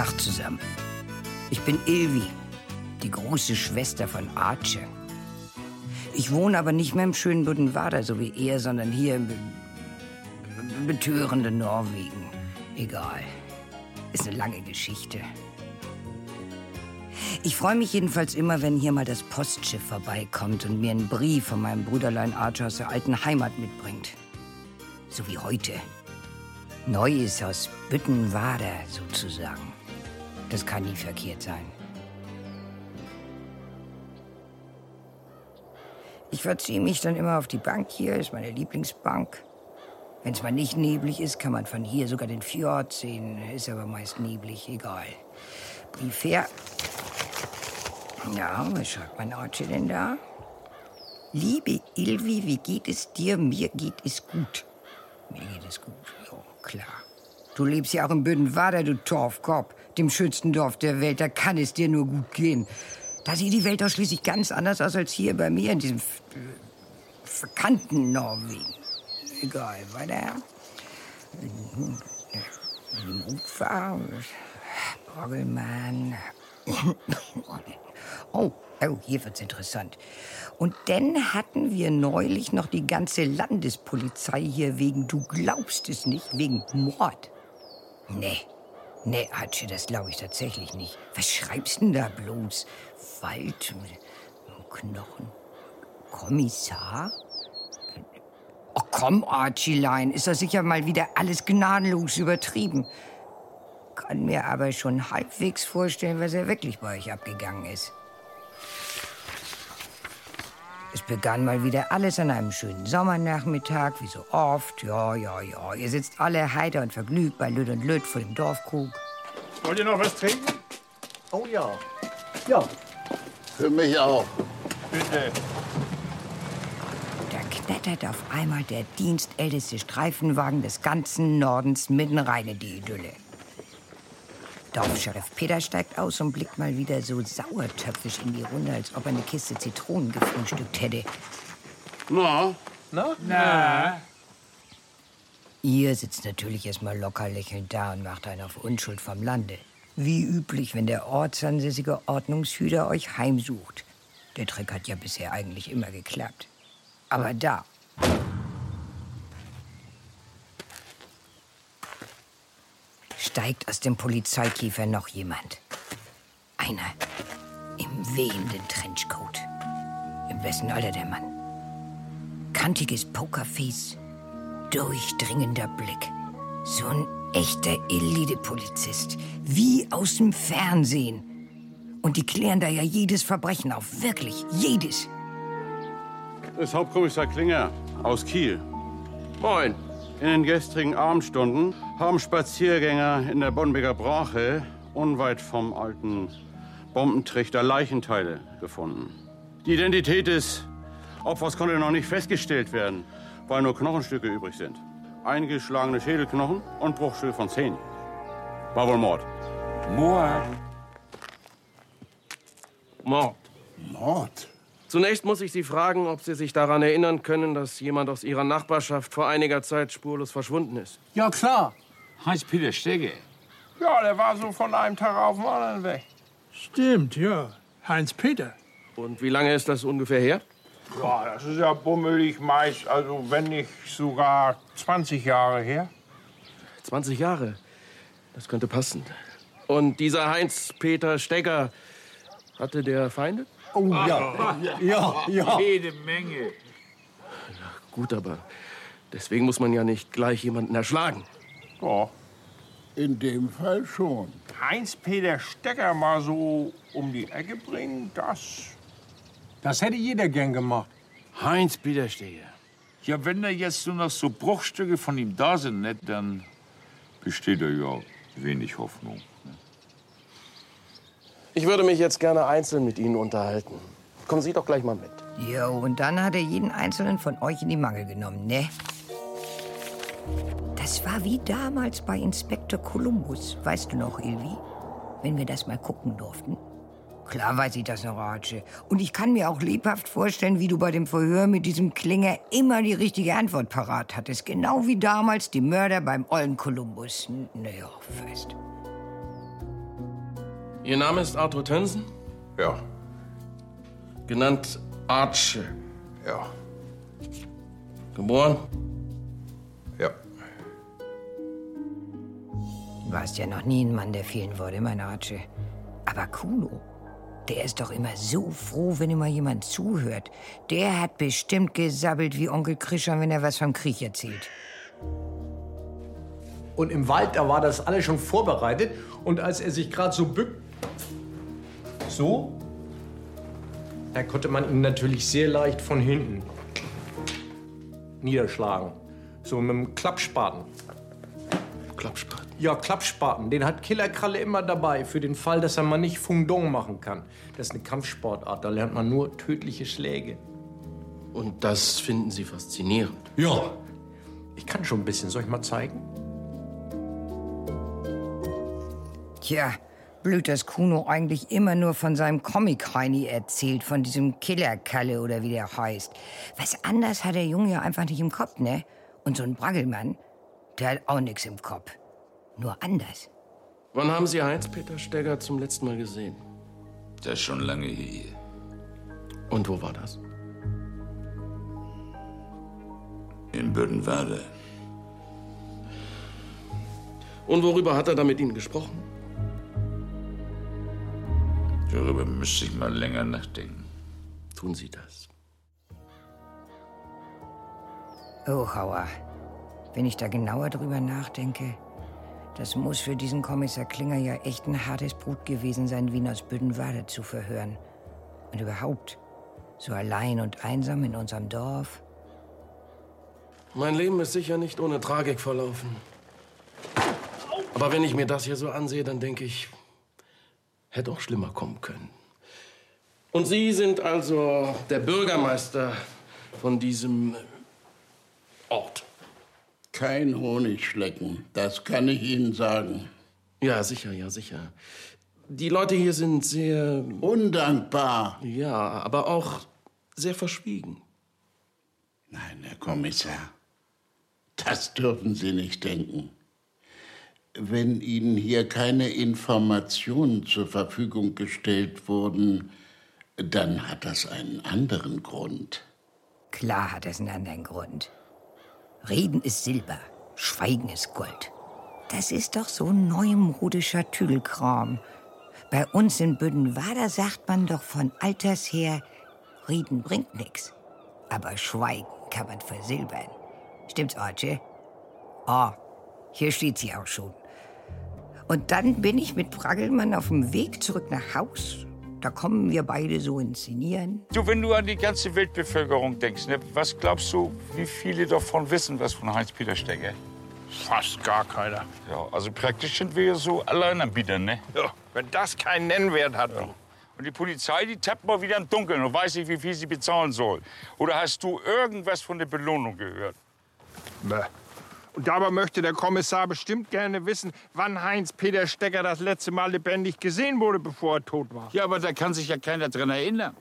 Tag zusammen. Ich bin Ilvi, die große Schwester von Arche. Ich wohne aber nicht mehr im schönen Buddenwader, so wie er, sondern hier im be betörenden Norwegen. Egal. Ist eine lange Geschichte. Ich freue mich jedenfalls immer, wenn hier mal das Postschiff vorbeikommt und mir einen Brief von meinem Brüderlein Archer aus der alten Heimat mitbringt. So wie heute. Neues aus Büttenwader sozusagen. Das kann nie verkehrt sein. Ich verziehe mich dann immer auf die Bank hier, ist meine Lieblingsbank. Wenn es mal nicht neblig ist, kann man von hier sogar den Fjord sehen. Ist aber meist neblig, egal. Brief her. Ja, was schreibt mein Archie denn da? Liebe Ilvi, wie geht es dir? Mir geht es gut. Mir geht es gut, ja, klar. Du lebst ja auch in Büdenwader, du Torfkorb, dem schönsten Dorf der Welt. Da kann es dir nur gut gehen. Da sieht die Welt doch schließlich ganz anders aus als hier bei mir in diesem verkannten Norwegen. Egal, weiter. Ufer, Orgelmann. Oh, oh, hier wird's interessant. Und dann hatten wir neulich noch die ganze Landespolizei hier wegen, du glaubst es nicht, wegen Mord. Nee, nee, Hatsche, das glaube ich tatsächlich nicht. Was schreibst denn da bloß? Wald, Knochen, Kommissar? Oh komm, Archielein, ist das sicher mal wieder alles gnadenlos übertrieben. Kann mir aber schon halbwegs vorstellen, was er wirklich bei euch abgegangen ist. Es begann mal wieder alles an einem schönen Sommernachmittag, wie so oft. Ja, ja, ja. Ihr sitzt alle heiter und vergnügt bei Lütt und Lütt vor dem Dorfkrug. Wollt ihr noch was trinken? Oh ja. Ja. Für mich auch. Bitte. Da knattert auf einmal der dienstälteste Streifenwagen des ganzen Nordens mitten rein in die Idylle. Dorfscheriff Peter steigt aus und blickt mal wieder so sauertöpfisch in die Runde, als ob er eine Kiste Zitronen gefrühstückt hätte. Na, Na? Na? Ihr sitzt natürlich erstmal locker lächelnd da und macht einen auf Unschuld vom Lande. Wie üblich, wenn der ortsansässige Ordnungshüter euch heimsucht. Der Trick hat ja bisher eigentlich immer geklappt. Aber da. Steigt aus dem Polizeikiefer noch jemand. Einer im wehenden Trenchcoat. Im besten Alter der Mann. Kantiges Pokerface, durchdringender Blick. So ein echter Elite-Polizist. Wie aus dem Fernsehen. Und die klären da ja jedes Verbrechen auf. Wirklich, jedes. ist Hauptkommissar Klinger aus Kiel. Moin. In den gestrigen Abendstunden haben Spaziergänger in der Bonbecker Brache unweit vom alten Bombentrichter Leichenteile gefunden. Die Identität des Opfers konnte noch nicht festgestellt werden, weil nur Knochenstücke übrig sind. Eingeschlagene Schädelknochen und Bruchstücke von Zähnen. War wohl Mord. Mord. Mord. Mord? Zunächst muss ich Sie fragen, ob Sie sich daran erinnern können, dass jemand aus Ihrer Nachbarschaft vor einiger Zeit spurlos verschwunden ist. Ja, klar. Heinz-Peter Stegge. Ja, der war so von einem Tag auf den anderen weg. Stimmt, ja. Heinz-Peter. Und wie lange ist das ungefähr her? Ja, das ist ja bummelig meist, also wenn nicht sogar 20 Jahre her. 20 Jahre. Das könnte passen. Und dieser Heinz-Peter Stegger, hatte der Feinde? Oh ja. Ja, ja. Jede Menge. Gut, aber deswegen muss man ja nicht gleich jemanden erschlagen. Ja. In dem Fall schon. Heinz-Peter Stecker mal so um die Ecke bringen, das. Das hätte jeder gern gemacht. Heinz-Peter Stegge. Ja, wenn da jetzt nur noch so Bruchstücke von ihm da sind, nicht, dann besteht da ja wenig Hoffnung. Ich würde mich jetzt gerne einzeln mit Ihnen unterhalten. Kommen Sie doch gleich mal mit. Jo, und dann hat er jeden einzelnen von euch in die Mangel genommen, ne? Das war wie damals bei Inspektor Columbus. Weißt du noch, Ilvi? Wenn wir das mal gucken durften. Klar weiß ich das noch, Archie. Und ich kann mir auch lebhaft vorstellen, wie du bei dem Verhör mit diesem Klinger immer die richtige Antwort parat hattest. Genau wie damals die Mörder beim ollen Columbus. N- Naja, fast. Ihr Name ist Arthur Tönsen? Ja, Genannt Arche. ja, Geboren? ja. Du warst ja noch nie ein Mann, der fehlen würde, mein Arche. Aber Kuno, der ist doch immer so froh, wenn immer jemand zuhört. Der hat bestimmt gesabbelt wie Onkel Krischer, wenn er was vom Krieg erzählt. Und im Wald, da war das alles schon vorbereitet. Und als er sich gerade so bückt, so, da konnte man ihn natürlich sehr leicht von hinten niederschlagen. So mit dem Klappspaten. Klappspaten. Ja, Klappspaten. Den hat Killerkralle immer dabei, für den Fall, dass er mal nicht Fundong machen kann. Das ist eine Kampfsportart, da lernt man nur tödliche Schläge. Und das finden Sie faszinierend. Ja. Ich kann schon ein bisschen. Soll ich mal zeigen? Tja, blöd, dass Kuno eigentlich immer nur von seinem Comic-Heini erzählt, von diesem Killerkalle oder wie der heißt. Was anders hat der Junge ja einfach nicht im Kopf, ne? Und so ein Braggelmann, der hat auch nichts im Kopf. Nur anders. Wann haben Sie Heinz-Peter Stegger zum letzten Mal gesehen? Das ist schon lange hier. Und wo war das? In Bödenwerde. Und worüber hat er da mit Ihnen gesprochen? Darüber müsste ich mal länger nachdenken. Tun Sie das. Oh, Hauer. Wenn ich da genauer drüber nachdenke, das muss für diesen Kommissar Klinger ja echt ein hartes Brot gewesen sein, Wien aus Büdenwade zu verhören. Und überhaupt, so allein und einsam in unserem Dorf. Mein Leben ist sicher nicht ohne Tragik verlaufen. Aber wenn ich mir das hier so ansehe, dann denke ich, hätte auch schlimmer kommen können. Und Sie sind also der Bürgermeister von diesem Ort. Kein Honigschlecken, das kann ich Ihnen sagen. Ja, sicher, ja, sicher. Die Leute hier sind sehr, Undankbar. ja, aber auch sehr verschwiegen. Nein, Herr Kommissar, das dürfen Sie nicht denken. Wenn Ihnen hier keine Informationen zur Verfügung gestellt wurden, dann hat das einen anderen Grund. Klar hat es einen anderen Grund. Reden ist Silber, Schweigen ist Gold. Das ist doch so neumodischer Tüdelkram. Bei uns in Büdenwader sagt man doch von alters her, Reden bringt nix. Aber Schweigen kann man versilbern. Stimmt's, Archie? Ah, hier steht sie auch schon. Und dann bin ich mit Braggelmann auf dem Weg zurück nach Haus. Da kommen wir beide so inszenieren. Du, wenn du an die ganze Weltbevölkerung denkst, ne, was glaubst du, wie viele davon wissen was von Heinz-Peter Steger? Fast gar keiner. Ja, also praktisch sind wir so Alleinanbieter, ne? Ja, wenn das keinen Nennwert hat. Und die Polizei, die tappt mal wieder im Dunkeln und weiß nicht, wie viel sie bezahlen soll. Oder hast du irgendwas von der Belohnung gehört? Bäh. Und dabei möchte der Kommissar bestimmt gerne wissen, wann Heinz-Peter Stecker das letzte Mal lebendig gesehen wurde, bevor er tot war. Ja, aber da kann sich ja keiner dran erinnern.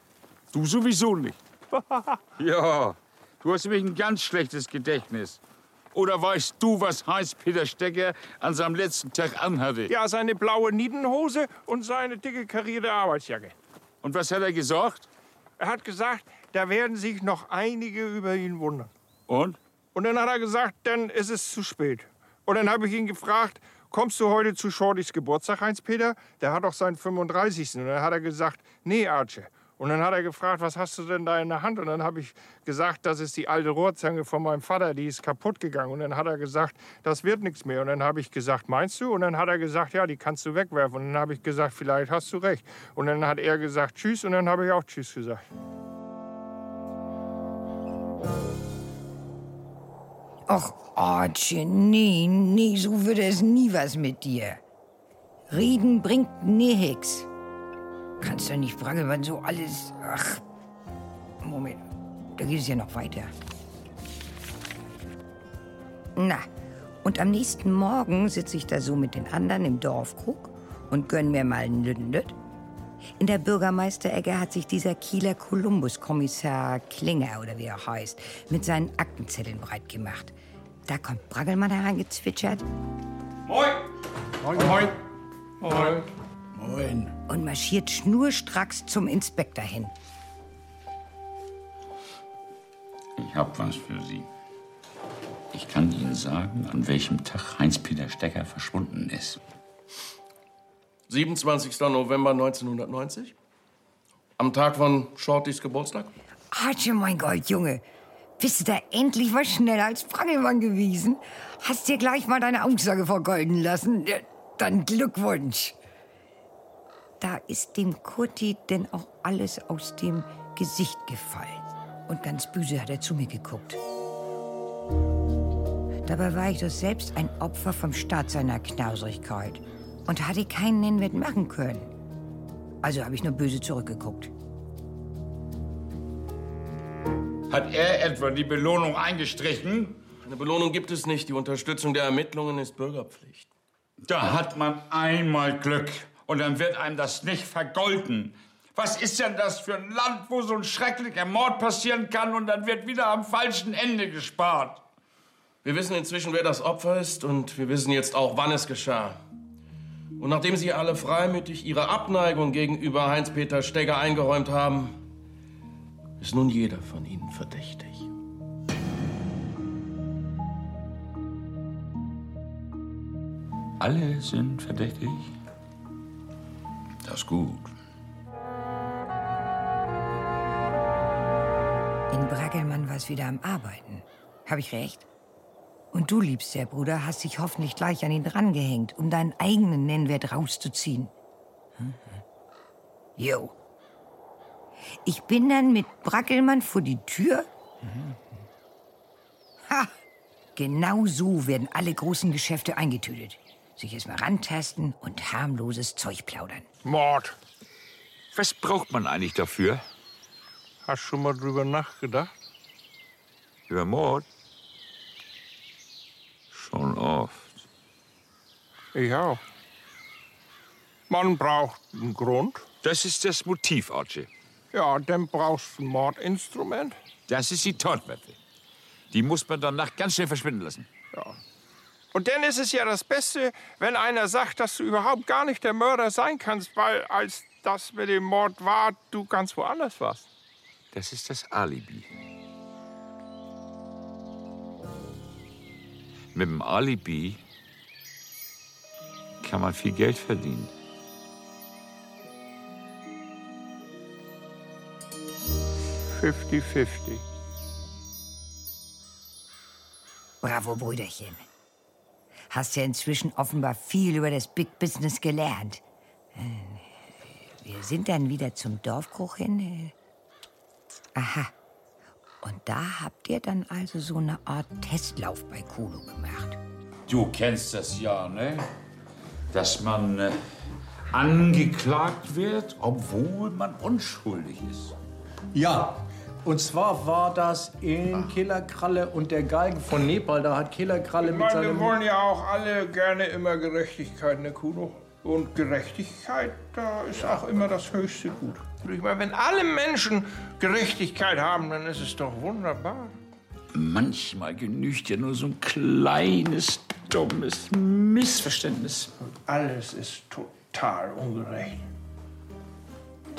Du sowieso nicht. ja, du hast nämlich ein ganz schlechtes Gedächtnis. Oder weißt du, was Heinz-Peter Stecker an seinem letzten Tag anhatte? Ja, seine blaue Niedenhose und seine dicke karierte Arbeitsjacke. Und was hat er gesagt? Er hat gesagt, da werden sich noch einige über ihn wundern. Und? Und dann hat er gesagt, dann ist es zu spät. Und dann habe ich ihn gefragt, kommst du heute zu Shortys Geburtstag, Heinz-Peter? Der hat doch seinen 35. Und dann hat er gesagt, nee, Arche. Und dann hat er gefragt, was hast du denn da in der Hand? Und dann habe ich gesagt, das ist die alte Rohrzange von meinem Vater, die ist kaputt gegangen. Und dann hat er gesagt, das wird nichts mehr. Und dann habe ich gesagt, meinst du? Und dann hat er gesagt, ja, die kannst du wegwerfen. Und dann habe ich gesagt, vielleicht hast du recht. Und dann hat er gesagt, tschüss. Und dann habe ich auch tschüss gesagt. Och, Archie, nee, nee, so würde es nie was mit dir. Reden bringt nix. Kannst du nicht Braggelmann so alles... Ach, Moment, da geht es ja noch weiter. Na, und am nächsten Morgen sitze ich da so mit den anderen im Dorfkrug und gönn mir mal ein Lündet. In der Bürgermeisterecke hat sich dieser Kieler Kolumbus-Kommissar Klinger, oder wie er heißt, mit seinen Aktenzetteln breit gemacht. Da kommt Braggelmann hereingezwitschert. Moin, moin. Moin. Moin. und marschiert schnurstracks zum Inspektor hin. Ich hab was für Sie. Ich kann Ihnen sagen, an welchem Tag Heinz-Peter Stecker verschwunden ist. 27. November 1990? Am Tag von Shortys Geburtstag? Archie, mein Gott, Junge. Bist du da endlich was schneller als Frangelmann gewesen? Hast dir gleich mal deine Aussage vergolden lassen? Dann Glückwunsch. Da ist dem Kurti denn auch alles aus dem Gesicht gefallen. Und ganz böse hat er zu mir geguckt. Dabei war ich doch selbst ein Opfer vom Staat seiner Knauserigkeit und hatte keinen Nennwert machen können. Also habe ich nur böse zurückgeguckt. Hat er etwa die Belohnung eingestrichen? Eine Belohnung gibt es nicht. Die Unterstützung der Ermittlungen ist Bürgerpflicht. Da hat man einmal Glück und dann wird einem das nicht vergolten. Was ist denn das für ein Land, wo so ein schrecklicher Mord passieren kann und dann wird wieder am falschen Ende gespart? Wir wissen inzwischen, wer das Opfer ist und wir wissen jetzt auch, wann es geschah. Und nachdem Sie alle freimütig Ihre Abneigung gegenüber Heinz-Peter Stegger eingeräumt haben, ist nun jeder von Ihnen verdächtig. Alle sind verdächtig? Das ist gut. In Brackelmann war es wieder am Arbeiten. Habe ich recht? Und du, liebster Bruder, hast dich hoffentlich gleich an ihn drangehängt, um deinen eigenen Nennwert rauszuziehen. Mhm. Jo. Ich bin dann mit Brackelmann vor die Tür. Mhm. Ha! Genau so werden alle großen Geschäfte eingetütet. Sich erstmal rantasten und harmloses Zeug plaudern. Mord. Was braucht man eigentlich dafür? Hast schon mal drüber nachgedacht? Über Mord? Schon oft. Ich auch. Man braucht einen Grund. Das ist das Motiv, Archie. Ja, dann brauchst du ein Mordinstrument. Das ist die Tatwaffe. Die muss man danach ganz schnell verschwinden lassen. Und dann ist es ja das Beste, wenn einer sagt, dass du überhaupt gar nicht der Mörder sein kannst, weil als das mit dem Mord war, du ganz woanders warst. Das ist das Alibi. Mit dem Alibi kann man viel Geld verdienen. Fifty-fifty. Bravo, Brüderchen. Hast ja inzwischen offenbar viel über das Big Business gelernt. Äh, Wir sind dann wieder zum Dorfbruch hin. äh. Aha. Und da habt ihr dann also so eine Art Testlauf bei Kuno gemacht. Du kennst das ja, ne? Dass man äh, angeklagt wird, obwohl man unschuldig ist. Ja, und zwar war das in Killerkralle und der Galgen von Nepal. Da hat Killerkralle mit meine, wir seinem... wollen ja auch alle gerne immer Gerechtigkeit, ne Kuno? Und Gerechtigkeit, da ist auch immer das höchste Gut. Ich meine, wenn alle Menschen Gerechtigkeit haben, dann ist es doch wunderbar. Manchmal genügt ja nur so ein kleines, dummes Missverständnis. Alles ist total ungerecht.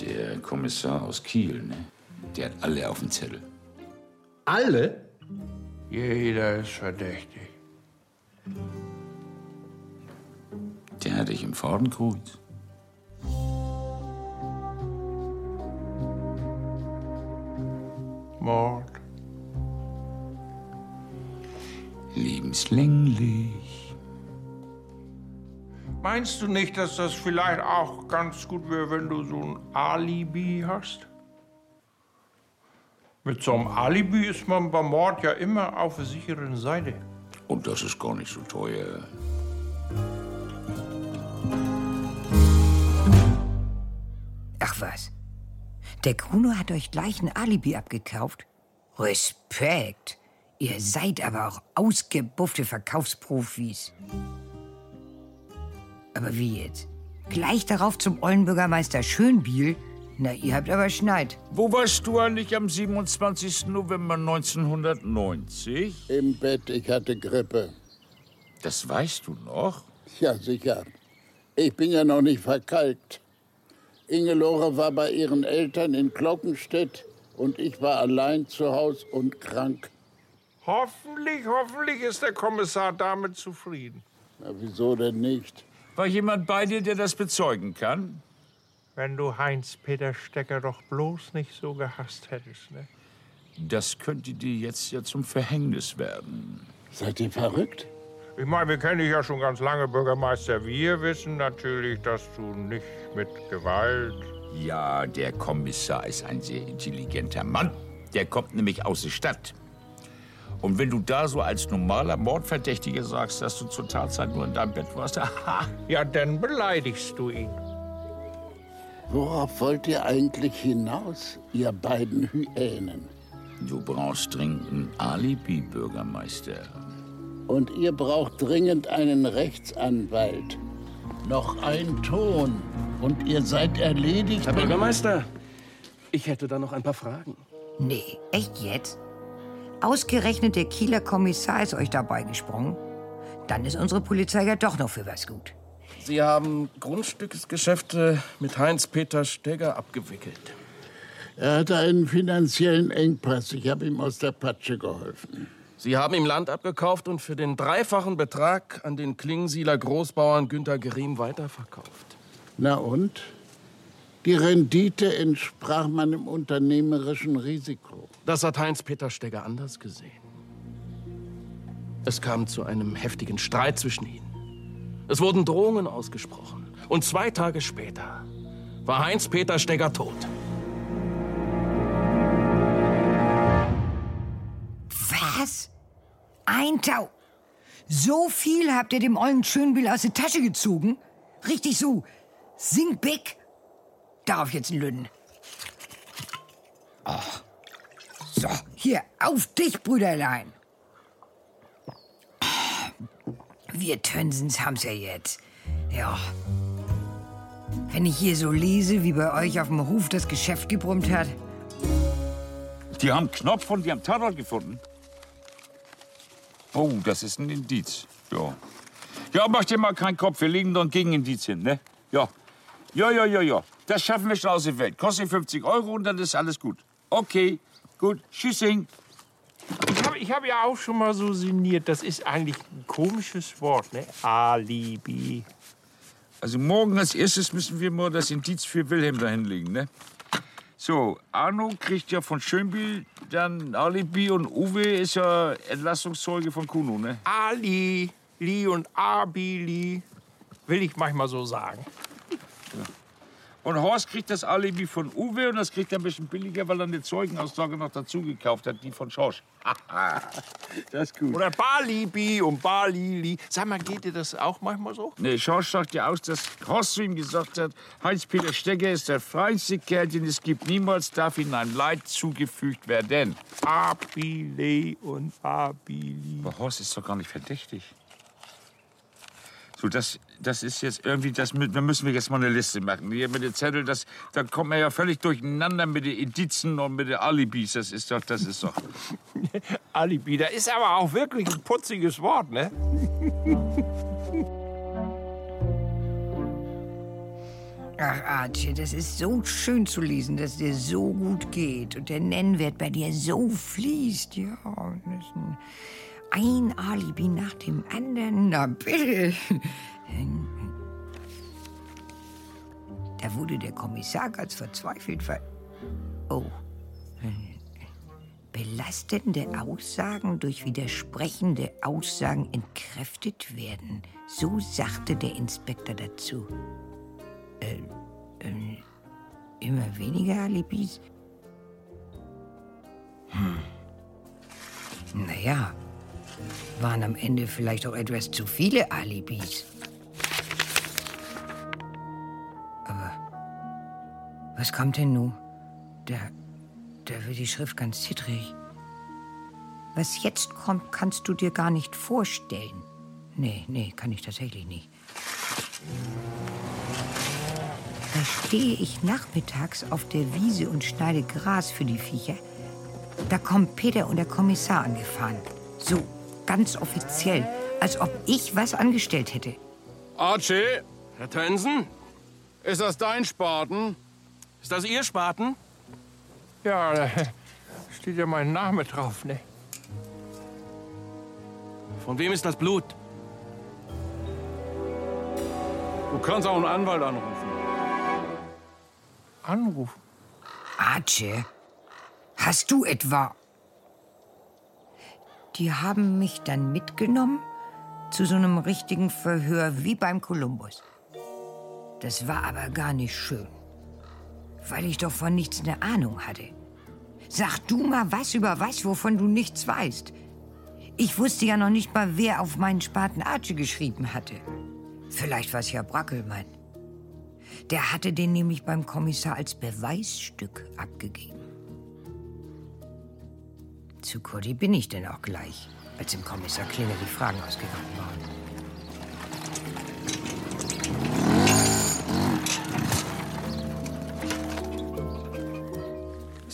Der Kommissar aus Kiel, ne? Der hat alle auf dem Zettel. Alle? Jeder ist verdächtig. Der hatte ich im Fadenkreuz. Mord. Lebenslänglich. Meinst du nicht, dass das vielleicht auch ganz gut wäre, wenn du so ein Alibi hast? Mit so einem Alibi ist man beim Mord ja immer auf der sicheren Seite. Und das ist gar nicht so teuer. Ach was. Der Kuno hat euch gleich ein Alibi abgekauft? Respekt. Ihr seid aber auch ausgebuffte Verkaufsprofis. Aber wie jetzt? Gleich darauf zum Ollenbürgermeister Schönbiel? Na, ihr habt aber Schneid. Wo warst du eigentlich am 27. November 1990? Im Bett, ich hatte Grippe. Das weißt du noch? Ja, sicher. Ich bin ja noch nicht verkalkt. Ingelore war bei ihren Eltern in Glockenstedt und ich war allein zu Hause und krank. Hoffentlich, hoffentlich ist der Kommissar damit zufrieden. Na, wieso denn nicht? War jemand bei dir, der das bezeugen kann? Wenn du Heinz-Peter Stecker doch bloß nicht so gehasst hättest, ne? Das könnte dir jetzt ja zum Verhängnis werden. Seid ihr verrückt? Ich meine, wir kennen dich ja schon ganz lange, Bürgermeister. Wir wissen natürlich, dass du nicht mit Gewalt. Ja, der Kommissar ist ein sehr intelligenter Mann. Der kommt nämlich aus der Stadt. Und wenn du da so als normaler Mordverdächtiger sagst, dass du zur Tatzeit nur in deinem Bett warst, aha, Ja, dann beleidigst du ihn. Worauf wollt ihr eigentlich hinaus, ihr beiden Hyänen? du brauchst dringend ein Alibi, Bürgermeister. Und ihr braucht dringend einen Rechtsanwalt. Noch ein Ton und ihr seid erledigt. Herr Bürgermeister, ich hätte da noch ein paar Fragen. Nee, echt jetzt? Ausgerechnet der Kieler Kommissar ist euch dabei gesprungen? Dann ist unsere Polizei ja doch noch für was gut. Sie haben Grundstücksgeschäfte mit Heinz-Peter Stegger abgewickelt. Er hatte einen finanziellen Engpass. Ich habe ihm aus der Patsche geholfen. Sie haben ihm Land abgekauft und für den dreifachen Betrag an den Klingensieler Großbauern Günter Griem weiterverkauft. Na und? Die Rendite entsprach meinem unternehmerischen Risiko. Das hat Heinz-Peter Stegger anders gesehen. Es kam zu einem heftigen Streit zwischen ihnen. Es wurden Drohungen ausgesprochen. Und zwei Tage später war Heinz-Peter Stegger tot. Ein Tau. So viel habt ihr dem ollen Schönbill aus der Tasche gezogen? Richtig so. Sing big. Darauf jetzt ein Lüden. Ach. So, hier, auf dich, Brüderlein. Wir Tönsens haben's ja jetzt. Ja. Wenn ich hier so lese, wie bei euch auf dem Hof das Geschäft gebrummt hat. Die haben Knopf und die haben Tatort gefunden. Oh, das ist ein Indiz. Ja. Ja, mach dir mal keinen Kopf. Wir legen doch ein Gegenindiz hin, ne? Ja. Ja, ja, ja, ja. Das schaffen wir schon aus der Welt. Kostet 50 Euro und dann ist alles gut. Okay, gut. Tschüssing. Ich habe ich hab ja auch schon mal so sinniert. Das ist eigentlich ein komisches Wort, ne? Alibi. Also morgen als erstes müssen wir mal das Indiz für Wilhelm da hinlegen, ne? So, Arno kriegt ja von Schönbiel dann Alibi und Uwe ist ja Entlastungszeuge von Kuno, ne? Ali, Li und Abili. Will ich manchmal so sagen. Und Horst kriegt das Alibi von Uwe und das kriegt er ein bisschen billiger, weil er eine Zeugenaussage noch dazu gekauft hat, die von Schorsch. das ist gut. Oder Balibi und Balili. Sag mal, geht dir das auch manchmal so? Nee, Schorsch sagt ja aus, dass Horst zu ihm gesagt hat, Heinz-Peter Stecker ist der feinste Kerl, den es gibt. Niemals darf ihm ein Leid zugefügt werden. Abile und Abili. Aber Horst ist doch gar nicht verdächtig. So, das, das ist jetzt irgendwie, das, da müssen wir jetzt mal eine Liste machen. Hier mit den Zettel, das, da kommt man ja völlig durcheinander mit den Indizen und mit den Alibis. Das ist doch, das ist doch. Alibi, das ist aber auch wirklich ein putziges Wort, ne? Ach, Archie, das ist so schön zu lesen, dass dir so gut geht und der Nennwert bei dir so fließt. Ja, und das ist ein, ein Alibi nach dem anderen. Na bitte. Da wurde der Kommissar ganz verzweifelt, weil... Oh. Belastende Aussagen durch widersprechende Aussagen entkräftet werden. So sagte der Inspektor dazu. Immer weniger Alibis? Hm. Naja, waren am Ende vielleicht auch etwas zu viele Alibis. Was kommt denn nun? Da, da wird die Schrift ganz zittrig. Was jetzt kommt, kannst du dir gar nicht vorstellen. Nee, nee, kann ich tatsächlich nicht. Da stehe ich nachmittags auf der Wiese und schneide Gras für die Viecher. Da kommen Peter und der Kommissar angefahren. So, ganz offiziell, als ob ich was angestellt hätte. Archie, Herr Tönsen, Ist das dein Spaten? Ist das Ihr Spaten? Ja, da steht ja mein Name drauf, ne? Von wem ist das Blut? Du kannst auch einen Anwalt anrufen. Anrufen. Arche, hast du etwa... Die haben mich dann mitgenommen zu so einem richtigen Verhör wie beim Kolumbus. Das war aber gar nicht schön, weil ich doch von nichts eine Ahnung hatte. Sag du mal was über was, wovon du nichts weißt. Ich wusste ja noch nicht mal, wer auf meinen Spaten Arche geschrieben hatte. Vielleicht war es ja Brackelmann. Der hatte den nämlich beim Kommissar als Beweisstück abgegeben. Zu Cody bin ich denn auch gleich, als dem Kommissar Klinge die Fragen ausgegangen waren.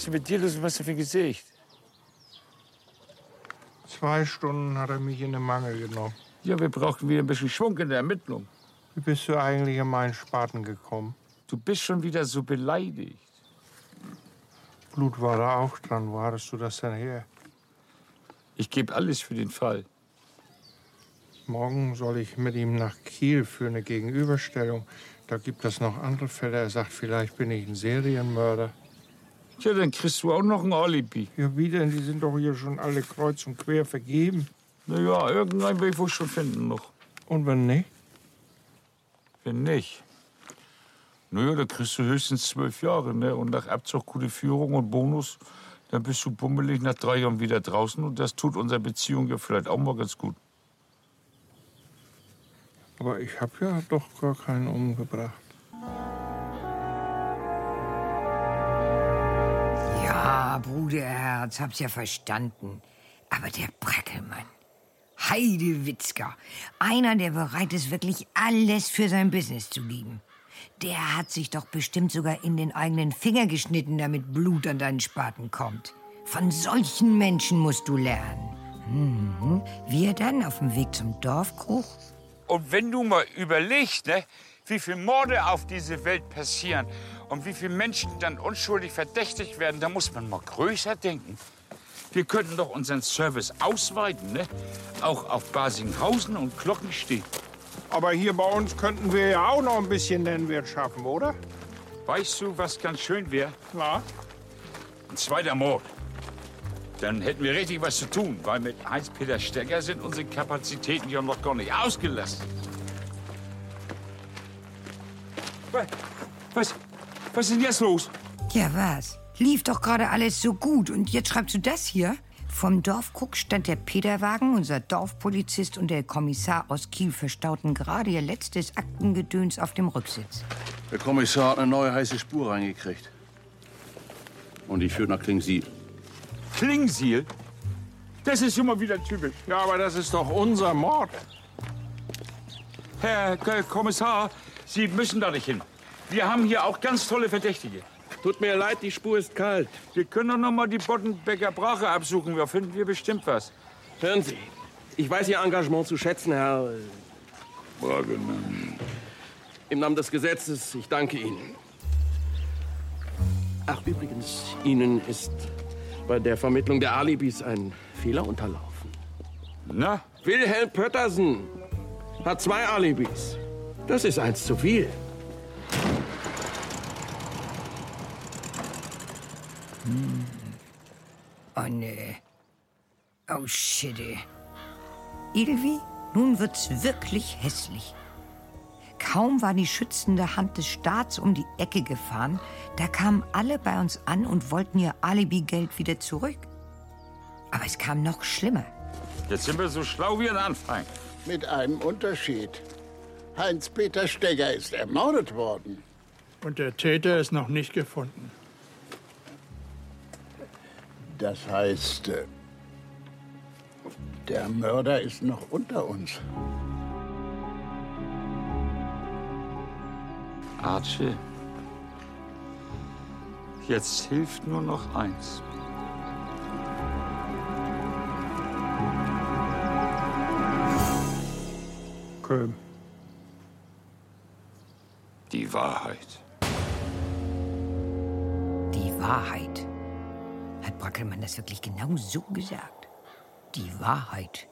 Ist mit dir los? Was hast du für ein Gesicht? Zwei Stunden hat er mich in den Mangel genommen. Ja, wir brauchen wieder ein bisschen Schwung in der Ermittlung. Wie bist du eigentlich in meinen Spaten gekommen? Du bist schon wieder so beleidigt. Blut war da auch dran. Wo hattest du das denn her? Ich gebe alles für den Fall. Morgen soll ich mit ihm nach Kiel für eine Gegenüberstellung. Da gibt es noch andere Fälle. Er sagt, vielleicht bin ich ein Serienmörder. Tja, dann kriegst du auch noch ein Alibi. Ja, wie denn? Die sind doch hier schon alle kreuz und quer vergeben. Na ja, irgendein will ich wohl schon finden noch. Und wenn nicht? Wenn nicht. Naja, da kriegst du höchstens zwölf Jahre, ne? Und nach Abzug gute Führung und Bonus, dann bist du bummelig nach drei Jahren wieder draußen. Und das tut unserer Beziehung ja vielleicht auch mal ganz gut. Aber ich habe ja doch gar keinen umgebracht. Bruderherz, hab's ja verstanden. Aber der Brackelmann, Heidewitzka, einer, der bereit ist, wirklich alles für sein Business zu geben. Der hat sich doch bestimmt sogar in den eigenen Finger geschnitten, damit Blut an deinen Spaten kommt. Von solchen Menschen musst du lernen. Mhm. Wir dann auf dem Weg zum Dorfkrug? Und wenn du mal überlegst, ne, wie viele Morde auf diese Welt passieren und wie viele Menschen dann unschuldig verdächtigt werden, da muss man mal größer denken. Wir könnten doch unseren Service ausweiten, ne? Auch auf Basinghausen und Glockensteg. Aber hier bei uns könnten wir ja auch noch ein bisschen Nennwert schaffen, oder? Weißt du, was ganz schön wäre? Klar. Ein zweiter Mord. Dann hätten wir richtig was zu tun, weil mit Heinz-Peter Stecker sind unsere Kapazitäten ja noch gar nicht ausgelastet. Was, was, was ist denn jetzt los? Ja, was? Lief doch gerade alles so gut und jetzt schreibst du das hier? Vom Dorfkrug stand der Peterwagen, unser Dorfpolizist und der Kommissar aus Kiel verstauten gerade ihr letztes Aktengedöns auf dem Rücksitz. Der Kommissar hat eine neue heiße Spur reingekriegt. Und die führt nach Klingsiel. Klingsiel? Das ist schon mal wieder typisch. Ja, aber das ist doch unser Mord. Herr Kommissar, Sie müssen da nicht hin. Wir haben hier auch ganz tolle Verdächtige. Tut mir leid, die Spur ist kalt. Wir können doch noch mal die Boddenbecker Brache absuchen. Da finden wir bestimmt was. Hören Sie, ich weiß Ihr Engagement zu schätzen, Herr. äh, Bragemann. Im Namen des Gesetzes, ich danke Ihnen. Ach, übrigens, Ihnen ist bei der Vermittlung der Alibis ein Fehler unterlaufen. Na, Wilhelm Pöttersen hat zwei Alibis. Das ist eins zu viel. Oh nee. Oh shit. Ilvi, nun wird's wirklich hässlich. Kaum war die schützende Hand des Staats um die Ecke gefahren, da kamen alle bei uns an und wollten ihr Alibi-Geld wieder zurück. Aber es kam noch schlimmer. jetzt sind wir so schlau wie ein Anfang. Mit einem Unterschied. Heinz-Peter Stegger ist ermordet worden. Und der Täter ist noch nicht gefunden. Das heißt, äh, der Mörder ist noch unter uns. Archie, jetzt hilft nur noch eins. Köln. die Wahrheit. Die Wahrheit. Hat Brackelmann das wirklich genau so gesagt? Die Wahrheit.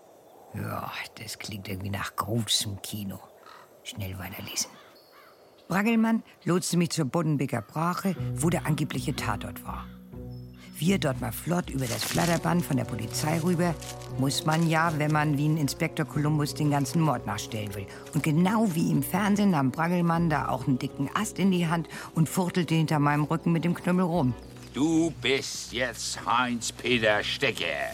Ja, das klingt irgendwie nach großem Kino. Schnell weiterlesen. Brackelmann lotste mich zur Boddenbeker Brache, wo der angebliche Tatort war. Wir dort mal flott über das Flatterband von der Polizei rüber. Muss man ja, wenn man wie ein Inspektor Columbus den ganzen Mord nachstellen will. Und genau wie im Fernsehen nahm Braggelmann da auch einen dicken Ast in die Hand und furtelte hinter meinem Rücken mit dem Knüppel rum. Du bist jetzt Heinz-Peter Stecker.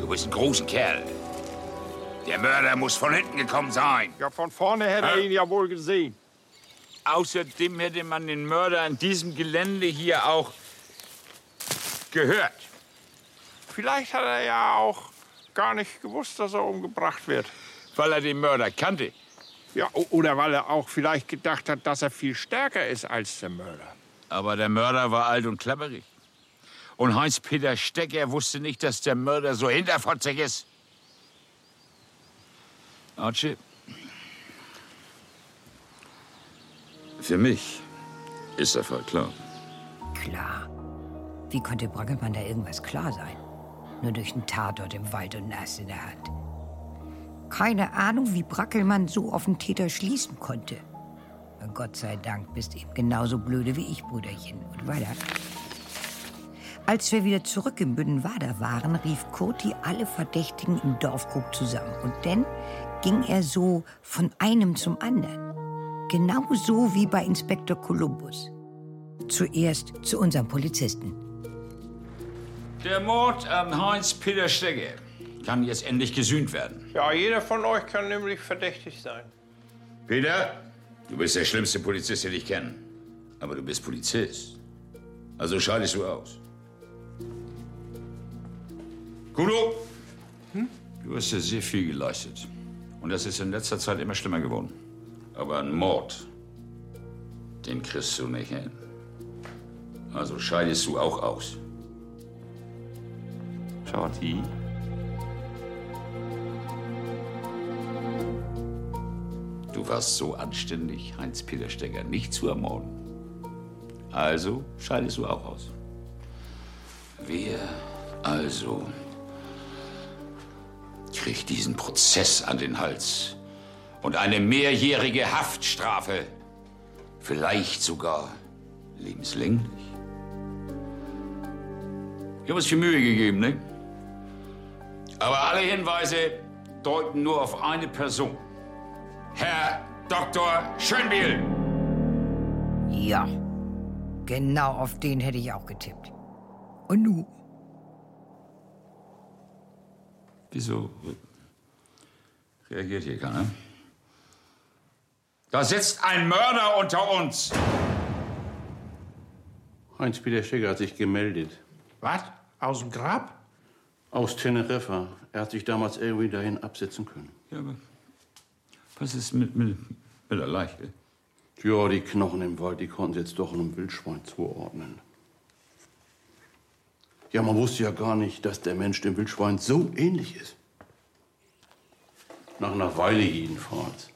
Du bist ein großer Kerl. Der Mörder muss von hinten gekommen sein. Ja, von vorne hätte er ihn ja wohl gesehen. Außerdem hätte man den Mörder an diesem Gelände hier auch gehört. Vielleicht hat er ja auch gar nicht gewusst, dass er umgebracht wird. Weil er den Mörder kannte. Ja, oder weil er auch vielleicht gedacht hat, dass er viel stärker ist als der Mörder. Aber der Mörder war alt und klapperig. Und Heinz-Peter Stecker wusste nicht, dass der Mörder so hinterfotzig ist. Archie, für mich ist der Fall klar. Klar. Wie konnte Brackelmann da irgendwas klar sein? Nur durch einen Tatort im Wald und Ast in der Hand. Keine Ahnung, wie Brackelmann so auf den Täter schließen konnte. Gott sei Dank bist eben genauso blöde wie ich, Brüderchen. Und weiter. Als wir wieder zurück in Büdenwader waren, rief Kurti alle Verdächtigen im Dorfkrug zusammen. Und dann ging er so von einem zum anderen. Genauso wie bei Inspektor Columbus. Zuerst zu unserem Polizisten. Der Mord an Heinz-Peter Stecker kann jetzt endlich gesühnt werden. Ja, jeder von euch kann nämlich verdächtig sein. Peter, du bist der schlimmste Polizist, den ich kenne. Aber du bist Polizist. Also scheidest du aus. Kuno, du hast ja sehr viel geleistet. Und das ist in letzter Zeit immer schlimmer geworden. Aber ein Mord, den kriegst du nicht hin. Also scheidest du auch aus. Shorty. Du warst so anständig, Heinz-Peter Stecker nicht zu ermorden. Also scheidest du auch aus. Wer also kriegt diesen Prozess an den Hals und eine mehrjährige Haftstrafe, vielleicht sogar lebenslänglich? Ich habe uns viel Mühe gegeben, ne? Aber alle Hinweise deuten nur auf eine Person. Herr Dr. Schönbiel. Ja, genau auf den hätte ich auch getippt. Und nu? Wieso reagiert hier keiner? Da sitzt ein Mörder unter uns. Heinz-Peter Steger hat sich gemeldet. Was? Aus dem Grab? Aus Teneriffa. Er hat sich damals irgendwie dahin absetzen können. Ja, aber was ist mit, mit, mit der Leiche? Ja, die Knochen im Wald, die konnten sie jetzt doch einem Wildschwein zuordnen. Ja, man wusste ja gar nicht, dass der Mensch dem Wildschwein so ähnlich ist. Nach einer Weile jedenfalls.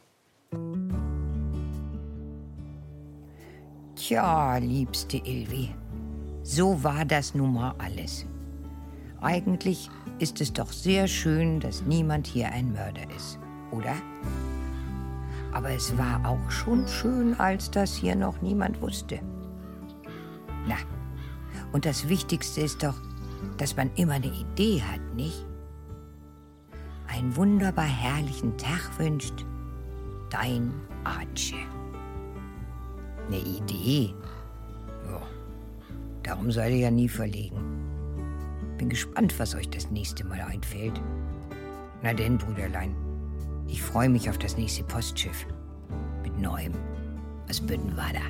Tja, liebste Ilvi, so war das nun mal alles. Eigentlich ist es doch sehr schön, dass niemand hier ein Mörder ist, oder? Aber es war auch schon schön, als das hier noch niemand wusste. Na, und das Wichtigste ist doch, dass man immer eine Idee hat, nicht? Einen wunderbar herrlichen Tag wünscht dein Arche. Eine Idee? Ja, darum seid ihr ja nie verlegen. Bin gespannt, was euch das nächste Mal einfällt. Na denn, Brüderlein, ich freue mich auf das nächste Postschiff. Mit Neuem aus Büttenwader.